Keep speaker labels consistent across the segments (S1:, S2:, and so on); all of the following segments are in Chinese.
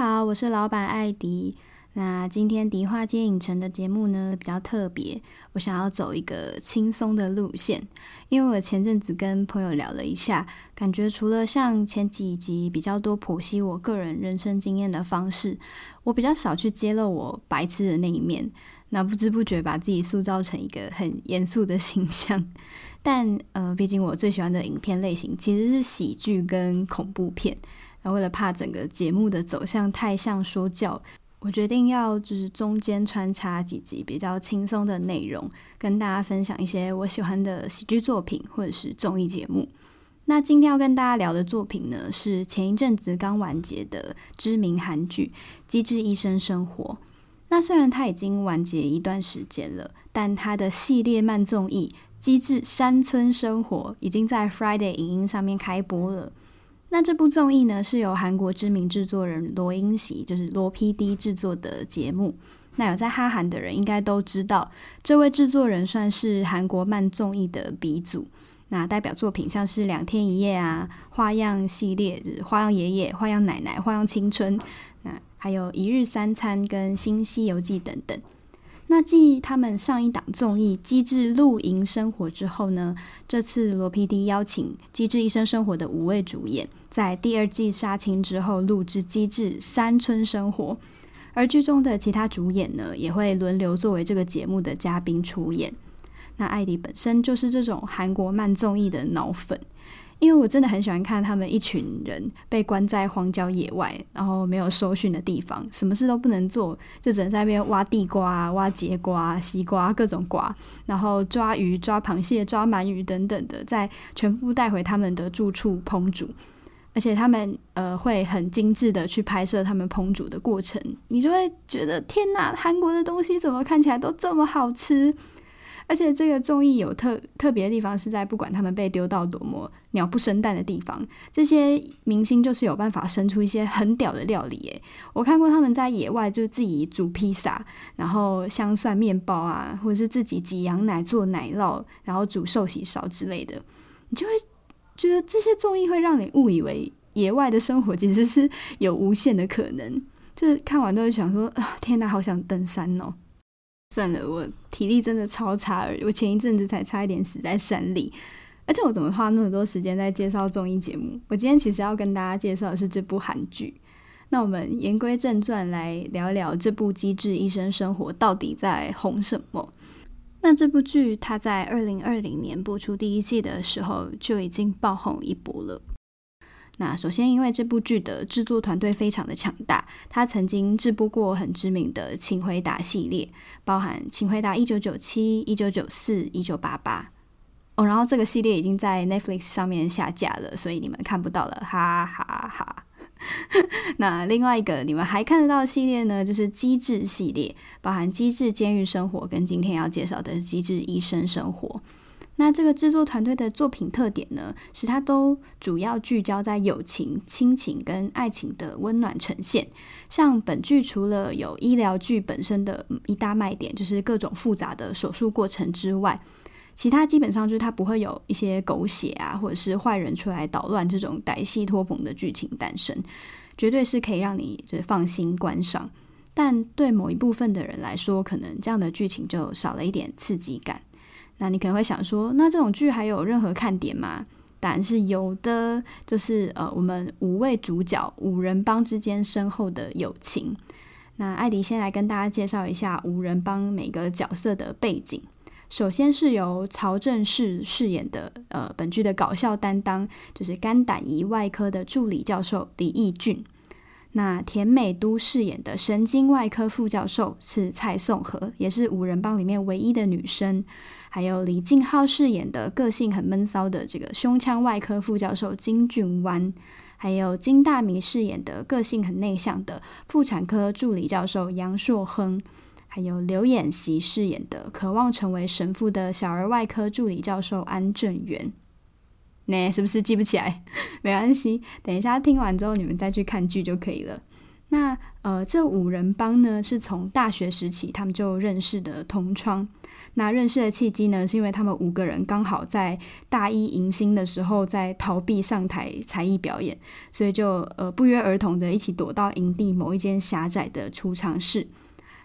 S1: 好，我是老板艾迪。那今天迪化街影城的节目呢，比较特别，我想要走一个轻松的路线，因为我前阵子跟朋友聊了一下，感觉除了像前几集比较多剖析我个人人生经验的方式，我比较少去揭露我白痴的那一面，那不知不觉把自己塑造成一个很严肃的形象。但呃，毕竟我最喜欢的影片类型其实是喜剧跟恐怖片，那为了怕整个节目的走向太像说教。我决定要就是中间穿插几集比较轻松的内容，跟大家分享一些我喜欢的喜剧作品或者是综艺节目。那今天要跟大家聊的作品呢，是前一阵子刚完结的知名韩剧《机智医生生活》。那虽然它已经完结一段时间了，但它的系列慢综艺《机智山村生活》已经在 Friday 影音上面开播了。那这部综艺呢，是由韩国知名制作人罗英锡，就是罗 PD 制作的节目。那有在哈韩的人应该都知道，这位制作人算是韩国慢综艺的鼻祖。那代表作品像是《两天一夜》啊，《花样系列》《花样爷爷》、《花样奶奶》、《花样青春》，那还有一日三餐跟《新西游记》等等。那继他们上一档综艺《机智露营生活》之后呢，这次罗 PD 邀请《机智医生生活》的五位主演，在第二季杀青之后录制《机智山村生活》，而剧中的其他主演呢，也会轮流作为这个节目的嘉宾出演。那艾迪本身就是这种韩国慢综艺的脑粉。因为我真的很喜欢看他们一群人被关在荒郊野外，然后没有收讯的地方，什么事都不能做，就只能在那边挖地瓜、挖节瓜、西瓜各种瓜，然后抓鱼、抓螃蟹、抓鳗鱼等等的，再全部带回他们的住处烹煮，而且他们呃会很精致的去拍摄他们烹煮的过程，你就会觉得天哪，韩国的东西怎么看起来都这么好吃？而且这个综艺有特特别的地方，是在不管他们被丢到多么鸟不生蛋的地方，这些明星就是有办法生出一些很屌的料理耶。我看过他们在野外就自己煮披萨，然后香蒜面包啊，或者是自己挤羊奶做奶酪，然后煮寿喜烧之类的，你就会觉得这些综艺会让你误以为野外的生活其实是有无限的可能。就是看完都会想说啊，天哪，好想登山哦。算了，我体力真的超差而已，我前一阵子才差一点死在山里。而且我怎么花那么多时间在介绍综艺节目？我今天其实要跟大家介绍的是这部韩剧。那我们言归正传，来聊一聊这部《机智医生生活》到底在红什么？那这部剧它在二零二零年播出第一季的时候就已经爆红一波了。那首先，因为这部剧的制作团队非常的强大，他曾经制播过很知名的《请回答》系列，包含《请回答一九九七》、一九九四、一九八八。哦，然后这个系列已经在 Netflix 上面下架了，所以你们看不到了，哈哈哈。那另外一个你们还看得到的系列呢，就是《机智》系列，包含《机智监狱生活》跟今天要介绍的《机智医生生活》。那这个制作团队的作品特点呢，是它都主要聚焦在友情、亲情跟爱情的温暖呈现。像本剧除了有医疗剧本身的一大卖点，就是各种复杂的手术过程之外，其他基本上就是它不会有一些狗血啊，或者是坏人出来捣乱这种歹戏拖棚的剧情诞生，绝对是可以让你就是放心观赏。但对某一部分的人来说，可能这样的剧情就少了一点刺激感。那你可能会想说，那这种剧还有任何看点吗？当然是有的，就是呃，我们五位主角五人帮之间深厚的友情。那艾迪先来跟大家介绍一下五人帮每个角色的背景。首先是由曹正奭饰演的，呃，本剧的搞笑担当就是肝胆胰外科的助理教授李义俊。那田美都饰演的神经外科副教授是蔡颂和，也是五人帮里面唯一的女生。还有李敬浩饰演的个性很闷骚的这个胸腔外科副教授金俊湾，还有金大明饰演的个性很内向的妇产科助理教授杨硕亨，还有刘演锡饰演的渴望成为神父的小儿外科助理教授安正元。那是不是记不起来？没关系，等一下听完之后你们再去看剧就可以了。那呃，这五人帮呢，是从大学时期他们就认识的同窗。那认识的契机呢，是因为他们五个人刚好在大一迎新的时候在逃避上台才艺表演，所以就呃不约而同的一起躲到营地某一间狭窄的储藏室。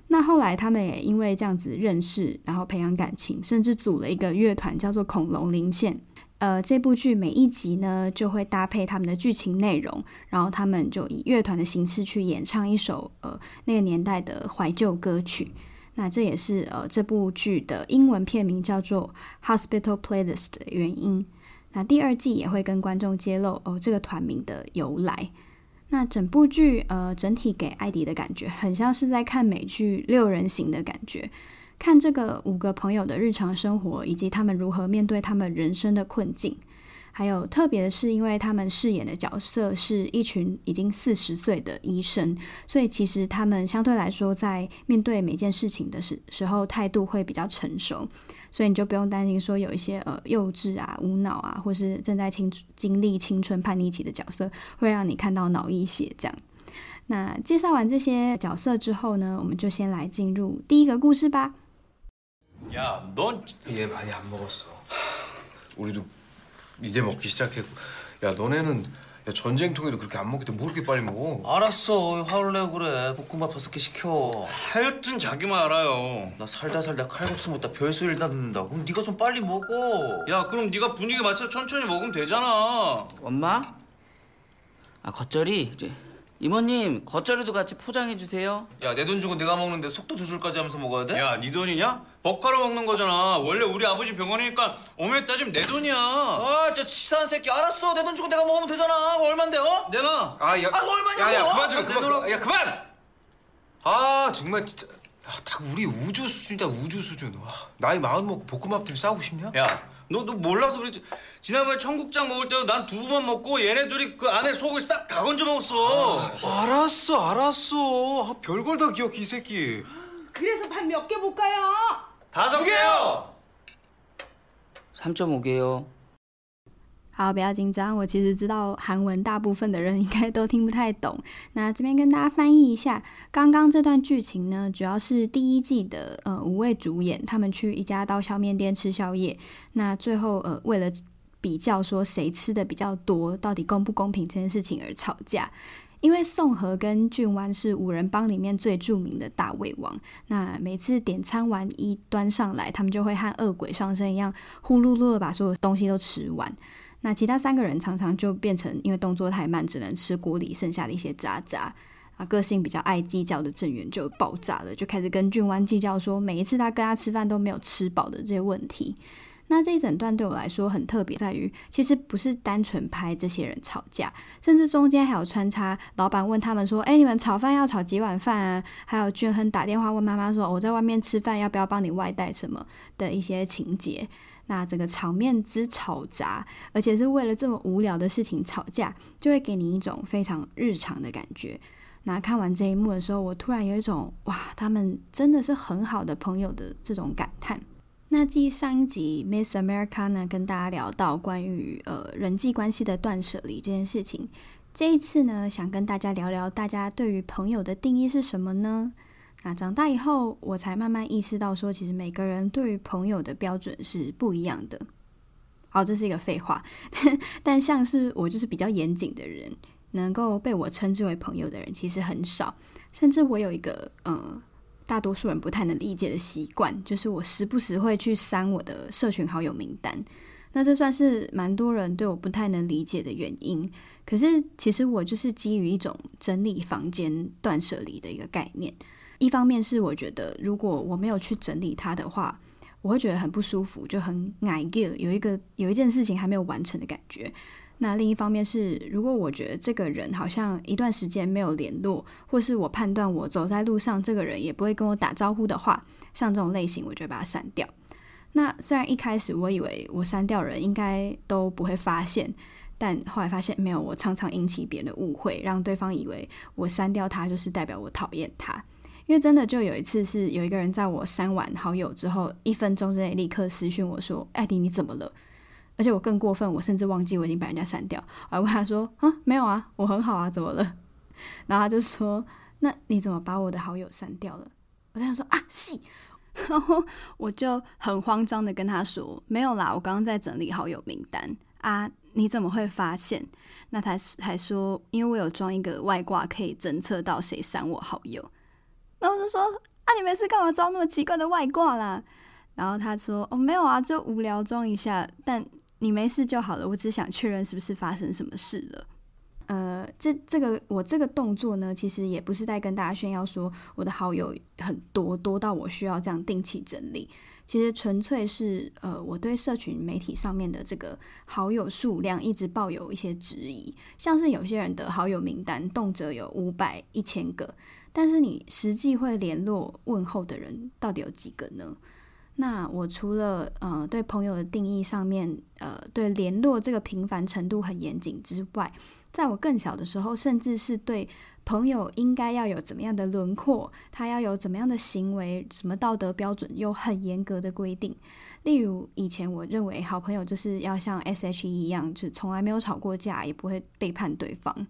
S1: 那后来他们也因为这样子认识，然后培养感情，甚至组了一个乐团，叫做恐龙零线。呃，这部剧每一集呢，就会搭配他们的剧情内容，然后他们就以乐团的形式去演唱一首呃那个年代的怀旧歌曲。那这也是呃这部剧的英文片名叫做《Hospital Playlist》的原因。那第二季也会跟观众揭露哦这个团名的由来。那整部剧呃整体给艾迪的感觉，很像是在看美剧《六人行》的感觉。看这个五个朋友的日常生活，以及他们如何面对他们人生的困境，还有特别的是，因为他们饰演的角色是一群已经四十岁的医生，所以其实他们相对来说，在面对每件事情的时时候，态度会比较成熟，所以你就不用担心说有一些呃幼稚啊、无脑啊，或是正在青经历青春叛逆期的角色，会让你看到脑溢血这样。那介绍完这些角色之后呢，我们就先来进入第一个故事吧。
S2: 呀，넌얘많이안먹었어우리도 이제 먹기 시작했고 야 너네는 야 전쟁통에도 그렇게 안 먹겠다뭐그렇게 빨리 먹어
S3: 알았어 화를 내고 그래. 볶음밥 다섯 개 시켜.
S2: 하여튼 자기만 알아요
S3: 나 살다 살다 칼국수 먹다 별소리를 다 듣는다 그럼 네가 좀 빨리 먹어
S2: 야 그럼 네가 분위기 맞춰 천천히 먹으면 되잖아.
S3: 엄마 아 겉절이 이제 이모님 겉절이도 같이 포장해 주세요.
S2: 야, 내 돈 주고 내가 먹는데 속도 조절까지 하면서 먹어야 돼? 야, 네 돈이냐? 법카로 먹는 거잖아. 원래 우리 아버지 병원이니까 엄밀히 따지면 내 돈이야.
S3: 아, 저 치사한 새끼. 알았어. 내 돈 주고 내가 먹으면 되잖아. 얼만데, 어?
S2: 내놔.
S3: 아, 야, 아, 얼마냐고.
S2: 야, 야, 그만 좀,
S3: 아,
S2: 그만.
S3: 내놓으라고.
S2: 야, 그만. 아, 정말 진짜. 야, 딱 우리 우주 수준이다, 우주 수준. 와, 나이 마흔 먹고 볶음밥 때문에 싸우고 싶냐? 야, 너, 너 몰라서 그러지. 지난번에 청국장 먹을 때도 난 두부만 먹고 얘네 둘이 그 안에 속을 싹 다 건져 먹었어.
S4: 아, 알았어, 알았어. 아, 별걸 다 기억해, 이 새끼.
S5: 그래서 밥 몇개 볼까요?
S2: 다섯 개요.
S3: 3.5개요.
S1: 好，不要紧张。我其实知道韩文，大部分的人应该都听不太懂。那这边跟大家翻译一下，刚刚这段剧情呢，主要是第一季的呃五位主演，他们去一家刀削面店吃宵夜。那最后呃为了比较说谁吃的比较多，到底公不公平这件事情而吵架。 因为宋和跟俊湾是五人帮里面最著名的大胃王，那每次点餐完一端上来，他们就会和恶鬼上身一样，呼噜噜的把所有东西都吃完。那其他三个人常常就变成因为动作太慢，只能吃锅里剩下的一些渣渣。啊，个性比较爱计较的郑源就爆炸了，就开始跟俊湾计较说，每一次他跟他吃饭都没有吃饱的这些问题。那这一整段对我来说很特别，在于其实不是单纯拍这些人吵架，甚至中间还有穿插老板问他们说：“哎，你们炒饭要炒几碗饭啊？”还有俊亨打电话问妈妈说：“我在外面吃饭，要不要帮你外带什么？”的一些情节。那整个场面之吵杂，而且是为了这么无聊的事情吵架，就会给你一种非常日常的感觉。那看完这一幕的时候，我突然有一种哇，他们真的是很好的朋友的这种感叹。那继上一集 Miss America 呢，跟大家聊到关于呃人际关系的断舍离这件事情，这一次呢，想跟大家聊聊大家对于朋友的定义是什么呢？那长大以后，我才慢慢意识到，说其实每个人对于朋友的标准是不一样的。好，这是一个废话，但像是我就是比较严谨的人，能够被我称之为朋友的人其实很少。甚至我有一个呃，大多数人不太能理解的习惯，就是我时不时会去删我的社群好友名单。那这算是蛮多人对我不太能理解的原因。可是其实我就是基于一种整理房间、断舍离的一个概念。一方面是我觉得，如果我没有去整理它的话，我会觉得很不舒服，就很碍眼，有一个有一件事情还没有完成的感觉。那另一方面是，如果我觉得这个人好像一段时间没有联络，或是我判断我走在路上这个人也不会跟我打招呼的话，像这种类型，我就把它删掉。那虽然一开始我以为我删掉人应该都不会发现，但后来发现没有，我常常引起别人的误会，让对方以为我删掉他就是代表我讨厌他。因为真的就有一次是有一个人在我删完好友之后，一分钟之内立刻私讯我说：“艾迪，你怎么了？”而且我更过分，我甚至忘记我已经把人家删掉，我还问他说：“啊，没有啊，我很好啊，怎么了？”然后他就说：“那你怎么把我的好友删掉了？”我在想说：“啊，是。”然后我就很慌张的跟他说：“没有啦，我刚刚在整理好友名单啊，你怎么会发现？”那他还说：“因为我有装一个外挂，可以侦测到谁删我好友。”然后我就说：“啊，你没事干嘛装那么奇怪的外挂啦？”然后他说：“哦，没有啊，就无聊装一下，但。”你没事就好了，我只想确认是不是发生什么事了。呃，这这个我这个动作呢，其实也不是在跟大家炫耀说我的好友很多，多到我需要这样定期整理。其实纯粹是呃，我对社群媒体上面的这个好友数量一直抱有一些质疑。像是有些人的好友名单动辄有五百、一千个，但是你实际会联络问候的人到底有几个呢？那我除了呃对朋友的定义上面，呃对联络这个频繁程度很严谨之外，在我更小的时候，甚至是对朋友应该要有怎么样的轮廓，他要有怎么样的行为，什么道德标准，有很严格的规定。例如以前我认为好朋友就是要像 S.H.E 一样，就从来没有吵过架，也不会背叛对方。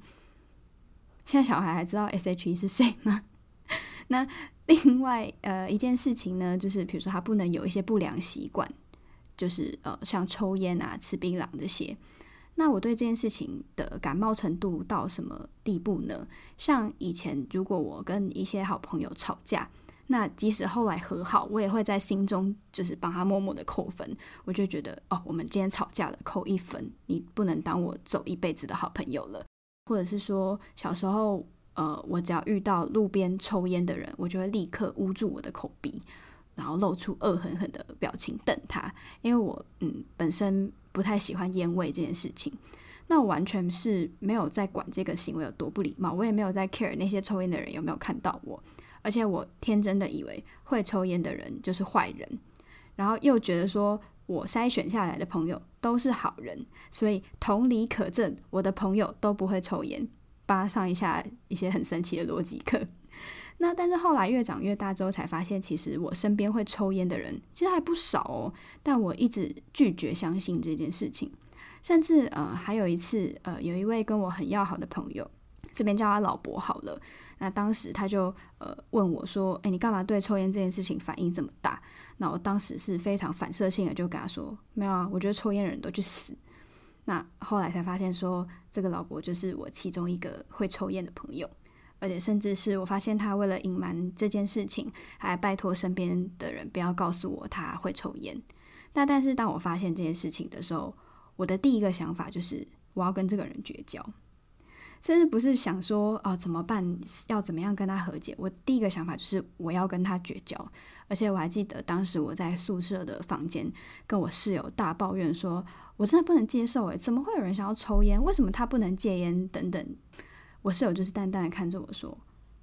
S1: 现在小孩还知道 S.H.E 是谁吗？那。另外，呃，一件事情呢，就是比如说他不能有一些不良习惯，就是呃，像抽烟啊、吃槟榔这些。那我对这件事情的感冒程度到什么地步呢？像以前，如果我跟一些好朋友吵架，那即使后来和好，我也会在心中就是帮他默默的扣分。我就觉得，哦，我们今天吵架了，扣一分，你不能当我走一辈子的好朋友了。或者是说，小时候。呃，我只要遇到路边抽烟的人，我就会立刻捂住我的口鼻，然后露出恶狠狠的表情瞪他，因为我嗯本身不太喜欢烟味这件事情。那我完全是没有在管这个行为有多不礼貌，我也没有在 care 那些抽烟的人有没有看到我，而且我天真的以为会抽烟的人就是坏人，然后又觉得说我筛选下来的朋友都是好人，所以同理可证，我的朋友都不会抽烟。扒上一下一些很神奇的逻辑课，那但是后来越长越大之后，才发现其实我身边会抽烟的人其实还不少哦，但我一直拒绝相信这件事情，甚至呃还有一次呃有一位跟我很要好的朋友，这边叫他老伯好了，那当时他就呃问我说，诶，你干嘛对抽烟这件事情反应这么大？那我当时是非常反射性的就跟他说，没有啊，我觉得抽烟的人都去死。那后来才发现，说这个老伯就是我其中一个会抽烟的朋友，而且甚至是我发现他为了隐瞒这件事情，还拜托身边的人不要告诉我他会抽烟。那但是当我发现这件事情的时候，我的第一个想法就是我要跟这个人绝交。甚至不是想说哦怎么办，要怎么样跟他和解？我第一个想法就是我要跟他绝交。而且我还记得当时我在宿舍的房间跟我室友大抱怨说，我真的不能接受诶，怎么会有人想要抽烟？为什么他不能戒烟？等等。我室友就是淡淡的看着我说：“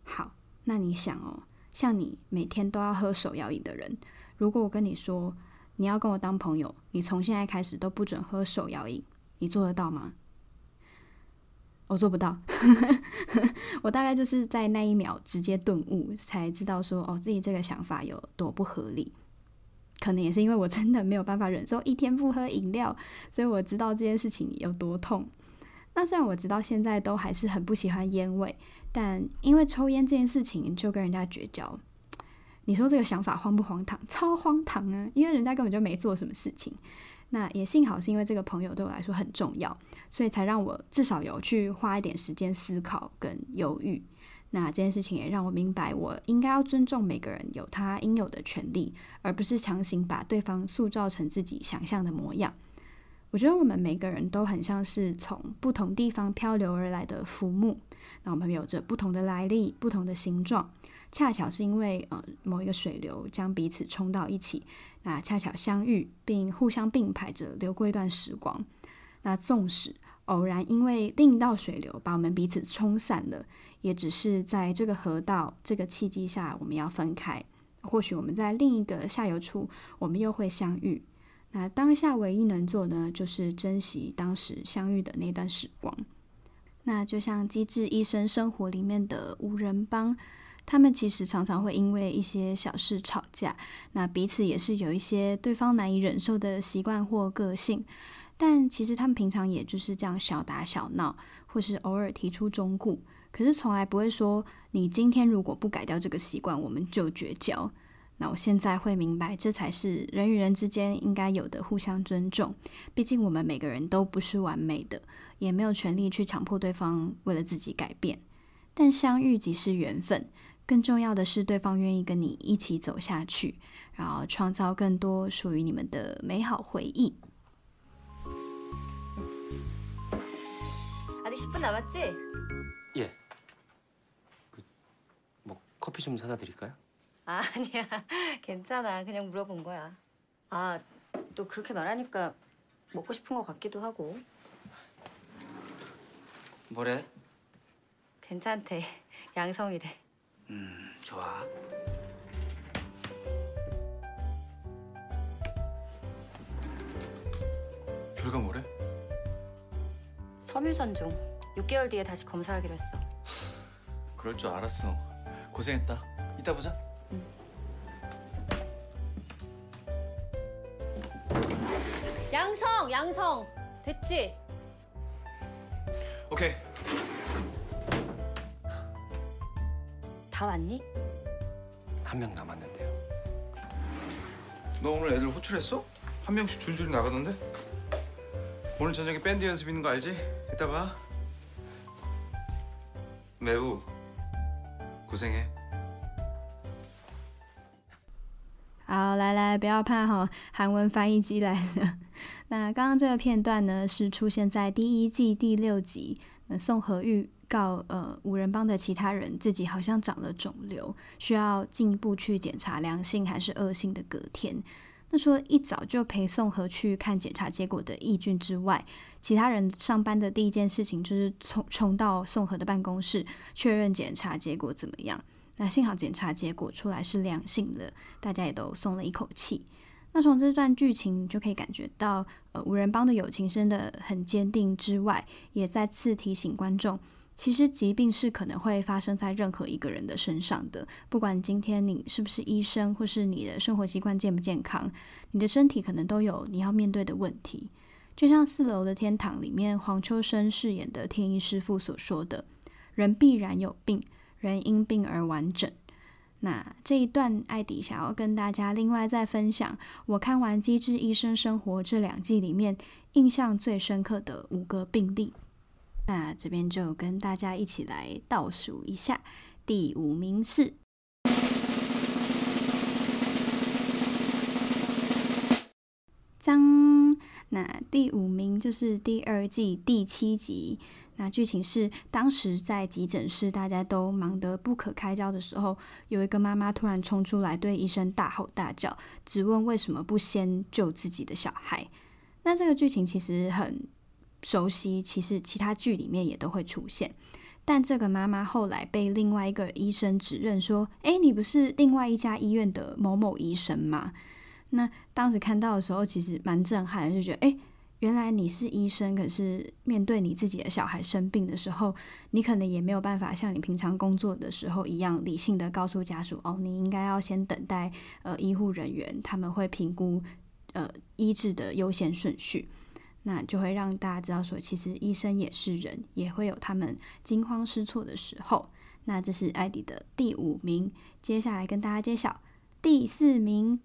S1: 好，那你想哦，像你每天都要喝手摇饮的人，如果我跟你说你要跟我当朋友，你从现在开始都不准喝手摇饮，你做得到吗？”我做不到，我大概就是在那一秒直接顿悟，才知道说哦，自己这个想法有多不合理。可能也是因为我真的没有办法忍受一天不喝饮料，所以我知道这件事情有多痛。那虽然我直到现在都还是很不喜欢烟味，但因为抽烟这件事情就跟人家绝交。你说这个想法荒不荒唐？超荒唐啊！因为人家根本就没做什么事情。那也幸好是因为这个朋友对我来说很重要，所以才让我至少有去花一点时间思考跟犹豫。那这件事情也让我明白，我应该要尊重每个人有他应有的权利，而不是强行把对方塑造成自己想象的模样。我觉得我们每个人都很像是从不同地方漂流而来的浮木，那我们有着不同的来历、不同的形状，恰巧是因为呃某一个水流将彼此冲到一起，那恰巧相遇并互相并排着流过一段时光。那纵使偶然因为另一道水流把我们彼此冲散了，也只是在这个河道这个契机下我们要分开。或许我们在另一个下游处，我们又会相遇。那当下唯一能做的，就是珍惜当时相遇的那段时光。那就像《机智医生生活》里面的五人帮，他们其实常常会因为一些小事吵架，那彼此也是有一些对方难以忍受的习惯或个性，但其实他们平常也就是这样小打小闹，或是偶尔提出忠告，可是从来不会说你今天如果不改掉这个习惯，我们就绝交。那我现在会明白，这才是人与人之间应该有的互相尊重。毕竟我们每个人都不是完美的，也没有权利去强迫对方为了自己改变。但相遇即是缘分，更重要的是对方愿意跟你一起走下去，然后创造更多属于你们的美好回忆。
S6: 아직10분남았지
S7: 예. 커피 좀 사다 드릴까요?
S6: 아, 아니야. 괜찮아. 그냥 물어본 거야. 아, 너 그렇게 말하니까 먹고 싶은 것 같기도 하고.
S3: 뭐래?
S6: 괜찮대. 양성이래.
S3: 음, 좋아.
S2: 결과 뭐래?
S6: 섬유선종. 6개월 뒤에 다시 검사하기로 했어.
S4: 그럴 줄 알았어. 고생했다. 이따 보자.
S6: 양성, 양성. 됐지?
S4: 오케이.
S6: 다 왔니?
S7: 한 명 남았는데요.
S4: 너 오늘 애들 호출했어? 한 명씩 줄줄이 나가던데? 오늘 저녁에 밴드 연습 있는 거 알지? 이따 봐. 매우 고생해.
S1: 好，来来，不要怕哈，韩文翻译机来了。那刚刚这个片段呢，是出现在第一季第六集。那宋和预告呃五人帮的其他人自己好像长了肿瘤，需要进一步去检查良性还是恶性的隔天。 那除了一早就陪宋和去看检查结果的义俊之外，其他人上班的第一件事情就是冲冲到宋和的办公室确认检查结果怎么样。那幸好检查结果出来是良性的，大家也都松了一口气。那从这段剧情就可以感觉到，呃，五人帮的友情真的很坚定之外，也再次提醒观众，其实疾病是可能会发生在任何一个人的身上的。不管今天你是不是医生，或是你的生活习惯健不健康，你的身体可能都有你要面对的问题。就像《四楼的天堂》里面黄秋生饰演的天一师傅所说的：“人必然有病。”人因病而完整。那这一段，艾迪想要跟大家另外再分享，我看完《机智医生生活》这两季里面印象最深刻的五个病例。那这边就跟大家一起来倒数一下，第五名是张。那第五名就是第二季第七集。那剧情是，当时在急诊室，大家都忙得不可开交的时候，有一个妈妈突然冲出来，对医生大吼大叫，质问为什么不先救自己的小孩。那这个剧情其实很熟悉，其实其他剧里面也都会出现。但这个妈妈后来被另外一个医生指认说：“诶，你不是另外一家医院的某某医生吗？”那当时看到的时候，其实蛮震撼，就觉得诶。原来你是医生，可是面对你自己的小孩生病的时候，你可能也没有办法像你平常工作的时候一样理性的告诉家属哦，你应该要先等待呃医护人员，他们会评估呃医治的优先顺序，那就会让大家知道说，其实医生也是人，也会有他们惊慌失措的时候。那这是艾迪的第五名，接下来跟大家揭晓第四名。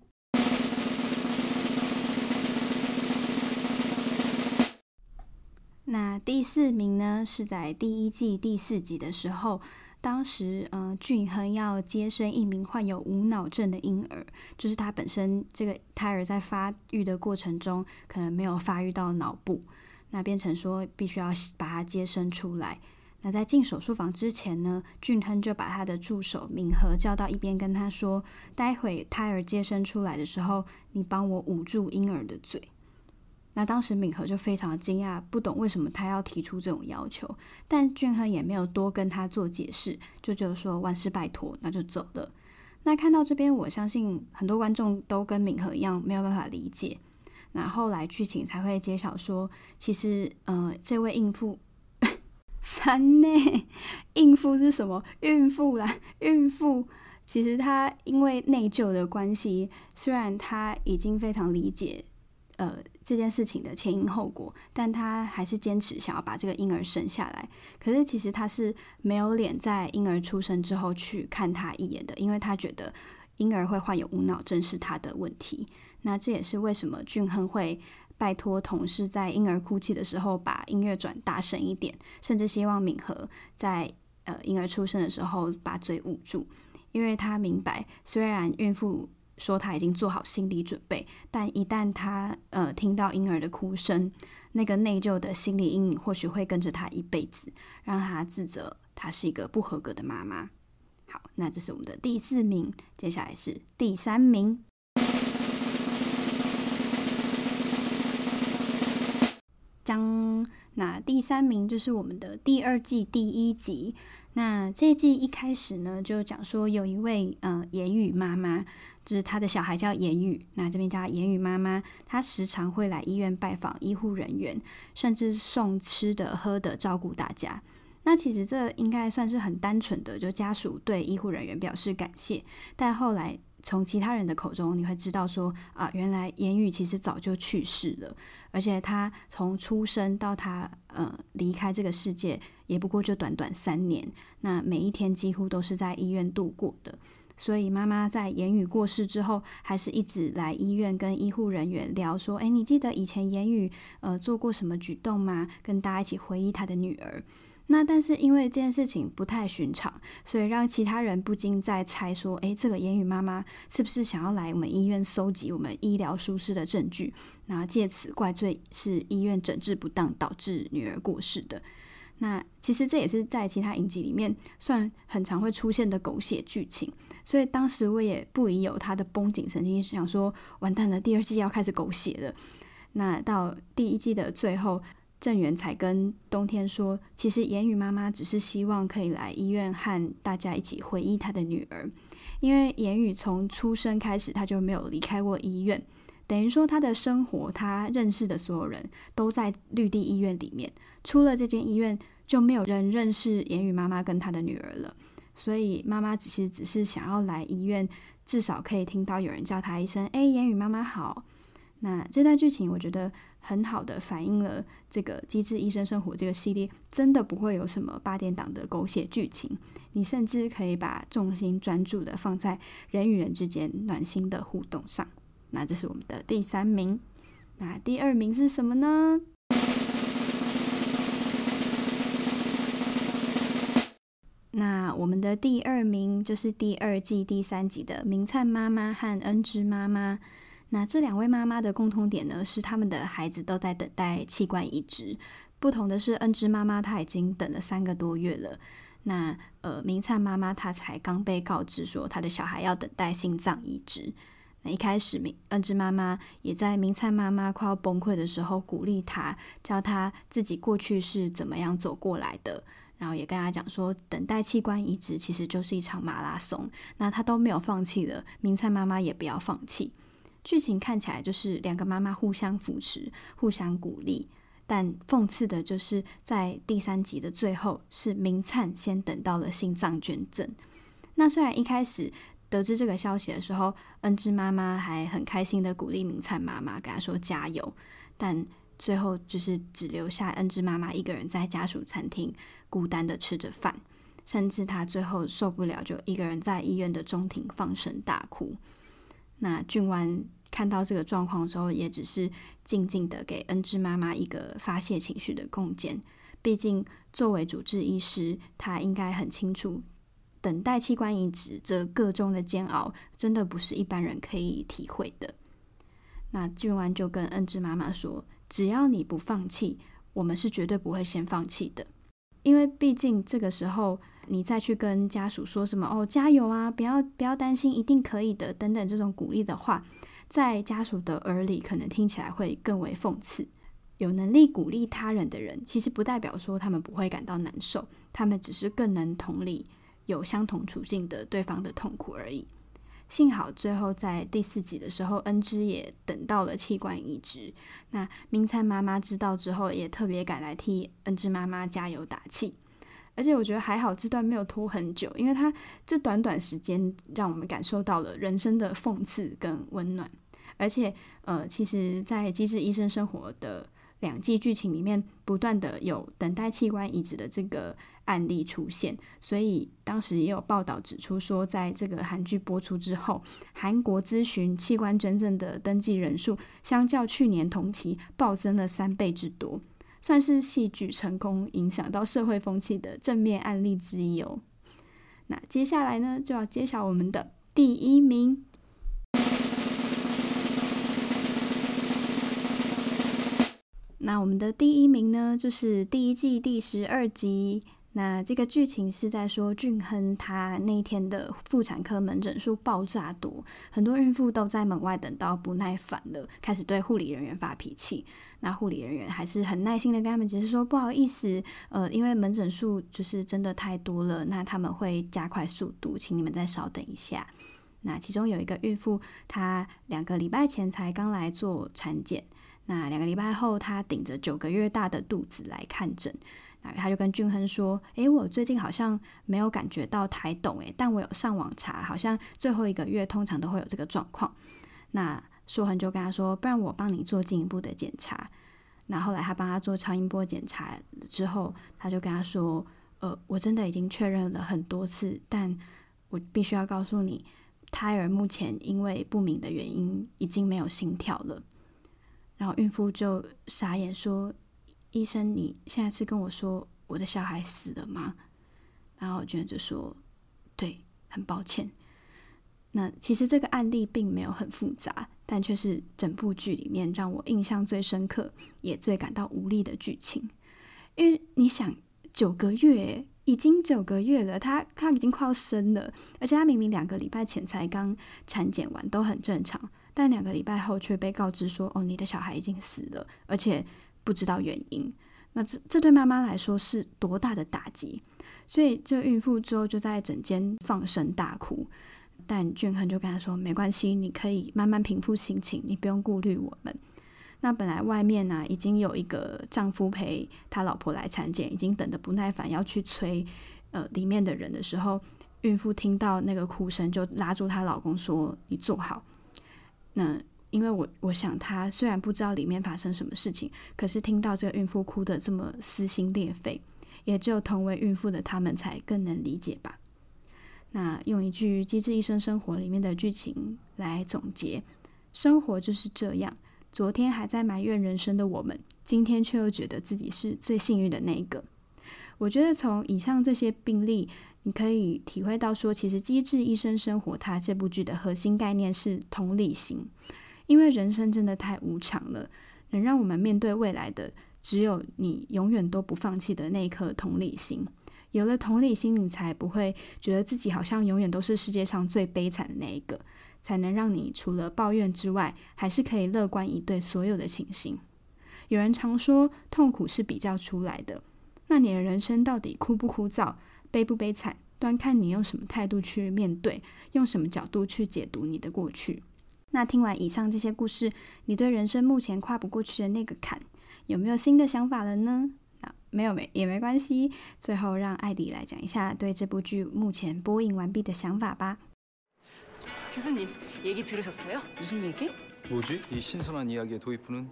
S1: 那第四名呢，是在第一季第四集的时候，当时，嗯、俊亨要接生一名患有无脑症的婴儿，就是他本身这个胎儿在发育的过程中，可能没有发育到脑部，那变成说必须要把他接生出来。那在进手术房之前呢，俊亨就把他的助手敏和叫到一边，跟他说：“待会胎儿接生出来的时候，你帮我捂住婴儿的嘴。”那当时敏和就非常惊讶，不懂为什么他要提出这种要求，但俊亨也没有多跟他做解释，就只有说万事拜托，那就走了。那看到这边，我相信很多观众都跟敏和一样没有办法理解。那后来剧情才会揭晓说，其实呃，这位孕妇，烦呢，孕妇是什么？孕妇啦，孕妇。其实她因为内疚的关系，虽然她已经非常理解。呃，这件事情的前因后果，但他还是坚持想要把这个婴儿生下来。可是其实他是没有脸在婴儿出生之后去看他一眼的，因为他觉得婴儿会患有无脑症是他的问题。那这也是为什么俊亨会拜托同事在婴儿哭泣的时候把音乐转大声一点，甚至希望敏和在呃婴儿出生的时候把嘴捂住，因为他明白，虽然孕妇。说他已经做好心理准备，但一旦他呃听到婴儿的哭声，那个内疚的心理阴影或许会跟着他一辈子，让他自责他是一个不合格的妈妈。好，那这是我们的第四名，接下来是第三名。将那第三名就是我们的第二季第一集。那这一季一开始呢，就讲说有一位呃言语妈妈，就是她的小孩叫言语，那这边叫言语妈妈，她时常会来医院拜访医护人员，甚至送吃的喝的照顾大家。那其实这应该算是很单纯的，就家属对医护人员表示感谢，但后来。从其他人的口中，你会知道说啊，原来言语其实早就去世了，而且他从出生到他呃离开这个世界，也不过就短短三年。那每一天几乎都是在医院度过的，所以妈妈在言语过世之后，还是一直来医院跟医护人员聊说，诶，你记得以前言语呃做过什么举动吗？跟大家一起回忆他的女儿。那但是因为这件事情不太寻常，所以让其他人不禁在猜说，诶，这个言语妈妈是不是想要来我们医院搜集我们医疗疏失的证据，然后借此怪罪是医院诊治不当导致女儿过世的？那其实这也是在其他影集里面算很常会出现的狗血剧情，所以当时我也不疑有他的绷紧神经，想说完蛋了，第二季要开始狗血了。那到第一季的最后。郑源才跟冬天说，其实言语妈妈只是希望可以来医院和大家一起回忆她的女儿，因为言语从出生开始，她就没有离开过医院，等于说她的生活，她认识的所有人都在绿地医院里面，出了这间医院就没有人认识言语妈妈跟她的女儿了，所以妈妈其实只是想要来医院，至少可以听到有人叫她一声“哎，言语妈妈好”。那这段剧情，我觉得。很好的反映了这个《机智医生生活》这个系列真的不会有什么八点档的狗血剧情，你甚至可以把重心专注的放在人与人之间暖心的互动上。那这是我们的第三名，那第二名是什么呢？那我们的第二名就是第二季第三集的明灿妈妈和恩芝妈妈。那这两位妈妈的共同点呢，是他们的孩子都在等待器官移植。不同的是，恩芝妈妈她已经等了三个多月了。那呃，明灿妈妈她才刚被告知说她的小孩要等待心脏移植。那一开始，明恩芝妈妈也在明灿妈妈快要崩溃的时候鼓励她，教她自己过去是怎么样走过来的，然后也跟她讲说，等待器官移植其实就是一场马拉松。那她都没有放弃了，明灿妈妈也不要放弃。剧情看起来就是两个妈妈互相扶持、互相鼓励，但讽刺的就是在第三集的最后，是明灿先等到了心脏捐赠。那虽然一开始得知这个消息的时候，恩芝妈妈还很开心的鼓励明灿妈妈，跟她说加油，但最后就是只留下恩芝妈妈一个人在家属餐厅孤单的吃着饭，甚至她最后受不了，就一个人在医院的中庭放声大哭。那俊完。看到这个状况的时候，也只是静静的给恩智妈妈一个发泄情绪的空间，毕竟作为主治医师，他应该很清楚，等待器官移植这个中的煎熬，真的不是一般人可以体会的。那俊安就跟恩智妈妈说：“只要你不放弃，我们是绝对不会先放弃的。因为毕竟这个时候，你再去跟家属说什么‘哦，加油啊，不要不要担心，一定可以的’等等这种鼓励的话，在家属的耳里可能听起来会更为讽刺。有能力鼓励他人的人，其实不代表说他们不会感到难受，他们只是更能同理有相同处境的对方的痛苦而已。”幸好最后在第四集的时候，恩芝也等到了器官移植。那明灿妈妈知道之后，也特别赶来替恩芝妈妈加油打气。而且我觉得还好，这段没有拖很久，因为它这短短时间让我们感受到了人生的讽刺跟温暖。而且，呃，其实，在《机智医生生活》的两季剧情里面，不断的有等待器官移植的这个案例出现，所以当时也有报道指出说，在这个韩剧播出之后，韩国咨询器官捐赠的登记人数，相较去年同期暴增了三倍之多，算是戏剧成功影响到社会风气的正面案例之一哦。那接下来呢，就要揭晓我们的第一名。那我们的第一名呢，就是第一季第十二集。那这个剧情是在说俊亨他那一天的妇产科门诊数爆炸多，很多孕妇都在门外等到不耐烦了，开始对护理人员发脾气。那护理人员还是很耐心的跟他们解释说，不好意思，呃，因为门诊数就是真的太多了，那他们会加快速度，请你们再稍等一下。那其中有一个孕妇，她两个礼拜前才刚来做产检。那两个礼拜后，她顶着九个月大的肚子来看诊，他就跟俊亨说：“诶，我最近好像没有感觉到胎动，诶，但我有上网查，好像最后一个月通常都会有这个状况。”那硕恒就跟他说：“不然我帮你做进一步的检查。”那后来他帮他做超音波检查之后，他就跟他说：“呃，我真的已经确认了很多次，但我必须要告诉你，胎儿目前因为不明的原因已经没有心跳了。”然后孕妇就傻眼说：“医生，你现在是跟我说我的小孩死了吗？”然后俊亨就说：“对，很抱歉。”那其实这个案例并没有很复杂，但却是整部剧里面让我印象最深刻，也最感到无力的剧情。因为你想，九个月，已经九个月了，他他已经快要生了，而且他明明两个礼拜前才刚产检完，都很正常。但两个礼拜后却被告知说：“哦，你的小孩已经死了，而且不知道原因。”那这这对妈妈来说是多大的打击？所以这孕妇之后就在整间放声大哭。但俊亨就跟她说：“没关系，你可以慢慢平复心情，你不用顾虑我们。”那本来外面呢、已经有一个丈夫陪他老婆来产检，已经等得不耐烦要去催呃里面的人的时候，孕妇听到那个哭声，就拉住她老公说：“你坐好。”那因为我我想，他虽然不知道里面发生什么事情，可是听到这个孕妇哭得这么撕心裂肺，也只有同为孕妇的他们才更能理解吧。那用一句《机智医生生活》里面的剧情来总结：生活就是这样，昨天还在埋怨人生的我们，今天却又觉得自己是最幸运的那一个。我觉得从以上这些病例，你可以体会到说，其实《机智医生生活》它这部剧的核心概念是同理心，因为人生真的太无常了，能让我们面对未来的，只有你永远都不放弃的那一颗同理心。有了同理心，你才不会觉得自己好像永远都是世界上最悲惨的那一个，才能让你除了抱怨之外，还是可以乐观以对所有的情形。有人常说，痛苦是比较出来的。那你的人生到底枯不枯燥、悲不悲惨，端看你用什么态度去面对，用什么角度去解读你的过去。那听完以上这些故事，你对人生目前跨不过去的那个坎，有没有新的想法了呢？那没有没也没关系。最后让艾迪来讲一下对这部剧目前播映完毕的想法吧。
S4: 교수님얘기들으셨어요무슨얘기뭐지이신선한이야기의도입부는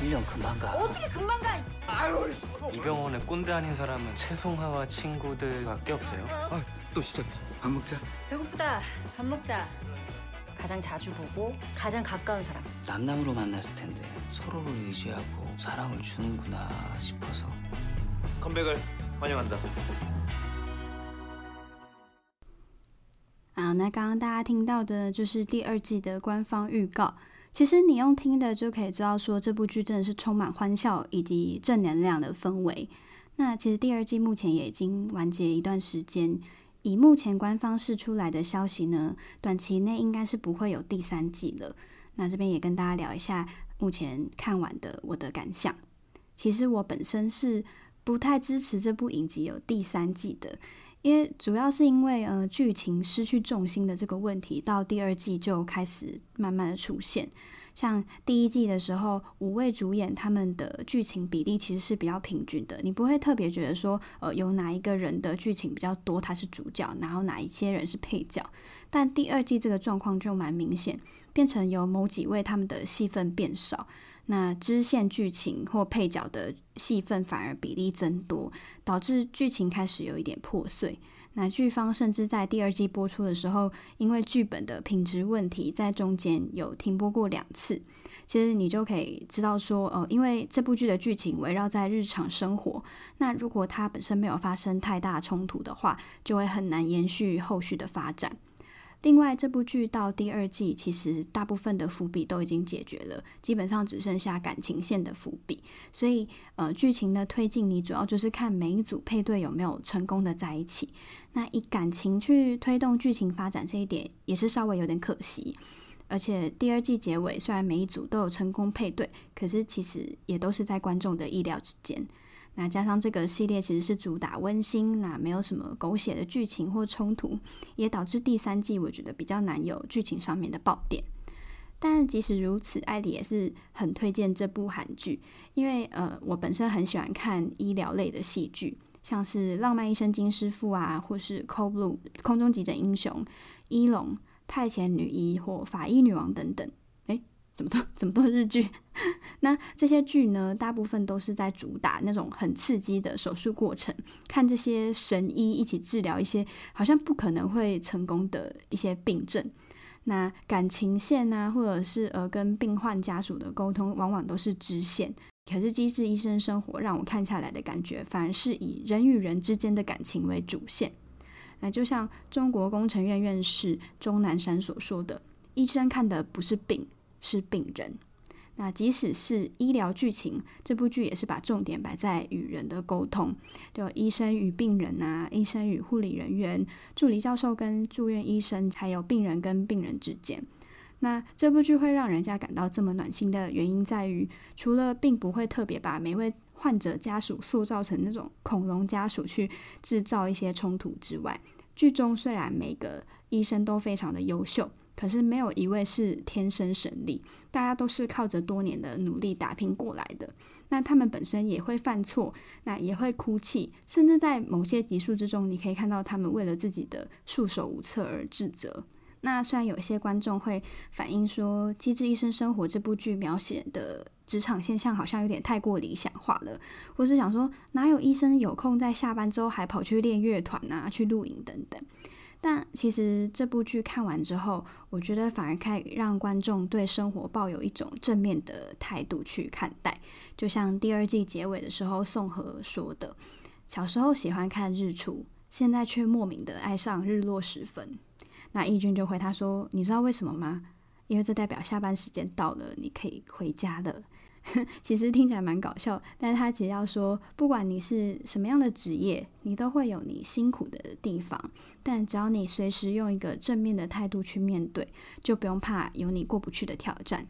S3: 1년 금방 가.
S5: 어떻게 금방 가? 아유,
S7: 이 병원에 꼰대 아닌 사람은 채송화와 친구들밖에 없어요.
S4: 아, 또 시작이다. 밥 먹자.
S6: 배고프다. 밥 먹자. 가장 자주 보고 가장 가까운 사람.
S3: 남남으로 만났을 텐데 서로를 의지하고 사랑을 주는구나 싶어서
S2: 컴백을 환영한다.
S1: 啊，那刚刚大家听到的就是第二季的官方预告。 其实你用听的就可以知道，说这部剧真的是充满欢笑以及正能量的氛围。那其实第二季目前也已经完结一段时间，以目前官方释出来的消息呢，短期内应该是不会有第三季了。那这边也跟大家聊一下目前看完的我的感想。其实我本身是不太支持这部影集有第三季的。因为主要是因为呃剧情失去重心的这个问题，到第二季就开始慢慢的出现。像第一季的时候，五位主演他们的剧情比例其实是比较平均的，你不会特别觉得说呃有哪一个人的剧情比较多，他是主角，然后哪一些人是配角。但第二季这个状况就蛮明显，变成有某几位他们的戏份变少。那支线剧情或配角的戏份反而比例增多，导致剧情开始有一点破碎。那剧方甚至在第二季播出的时候，因为剧本的品质问题，在中间有停播过两次。其实你就可以知道说，呃，因为这部剧的剧情围绕在日常生活，那如果它本身没有发生太大冲突的话，就会很难延续后续的发展。另外，这部剧到第二季，其实大部分的伏笔都已经解决了，基本上只剩下感情线的伏笔。所以，呃，剧情的推进，你主要就是看每一组配对有没有成功的在一起。那以感情去推动剧情发展这一点，也是稍微有点可惜。而且，第二季结尾虽然每一组都有成功配对，可是其实也都是在观众的意料之间。那加上这个系列其实是主打温馨，那没有什么狗血的剧情或冲突，也导致第三季我觉得比较难有剧情上面的爆点。但即使如此，艾迪也是很推荐这部韩剧，因为呃，我本身很喜欢看医疗类的戏剧，像是《浪漫医生金师傅》啊，或是《Code Blue》空中急诊英雄、医龙、派遣女医或法医女王等等。怎么都怎么都是日剧，那这些剧呢，大部分都是在主打那种很刺激的手术过程，看这些神医一起治疗一些好像不可能会成功的一些病症。那感情线啊，或者是呃跟病患家属的沟通，往往都是支线。可是《机智医生生活》让我看下来的感觉，反而是以人与人之间的感情为主线。那就像中国工程院院士钟南山所说的：“医生看的不是病。”是病人，那即使是医疗剧情，这部剧也是把重点摆在与人的沟通，就医生与病人啊，医生与护理人员、助理教授跟住院医生，还有病人跟病人之间。那这部剧会让人家感到这么暖心的原因在于，除了并不会特别把每位患者家属塑造成那种恐龙家属去制造一些冲突之外，剧中虽然每个医生都非常的优秀。可是没有一位是天生神力，大家都是靠着多年的努力打拼过来的。那他们本身也会犯错，那也会哭泣，甚至在某些集数之中，你可以看到他们为了自己的束手无策而自责。那虽然有些观众会反映说，《机智医生生活》这部剧描写的职场现象好像有点太过理想化了，或是想说哪有医生有空在下班之后还跑去练乐团啊、去露营等等。但其实这部剧看完之后，我觉得反而可以让观众对生活抱有一种正面的态度去看待。就像第二季结尾的时候，宋和说的：“小时候喜欢看日出，现在却莫名的爱上日落时分。”那义军就回他说：“你知道为什么吗？因为这代表下班时间到了，你可以回家了。” 其实听起来蛮搞笑，但是他其实要说，不管你是什么样的职业，你都会有你辛苦的地方，但只要你随时用一个正面的态度去面对，就不用怕有你过不去的挑战。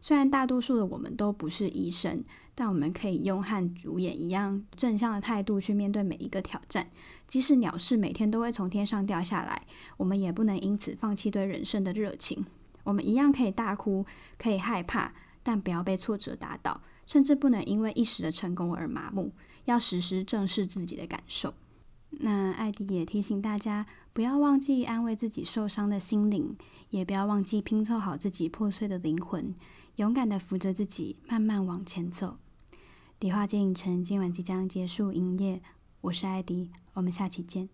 S1: 虽然大多数的我们都不是医生，但我们可以用和主演一样正向的态度去面对每一个挑战。即使鸟是每天都会从天上掉下来，我们也不能因此放弃对人生的热情。我们一样可以大哭，可以害怕。但不要被挫折打倒，甚至不能因为一时的成功而麻木，要时时正视自己的感受。那艾迪也提醒大家，不要忘记安慰自己受伤的心灵，也不要忘记拼凑好自己破碎的灵魂，勇敢地扶着自己，慢慢往前走。迪化街影城今晚即将结束营业，我是艾迪，我们下期见。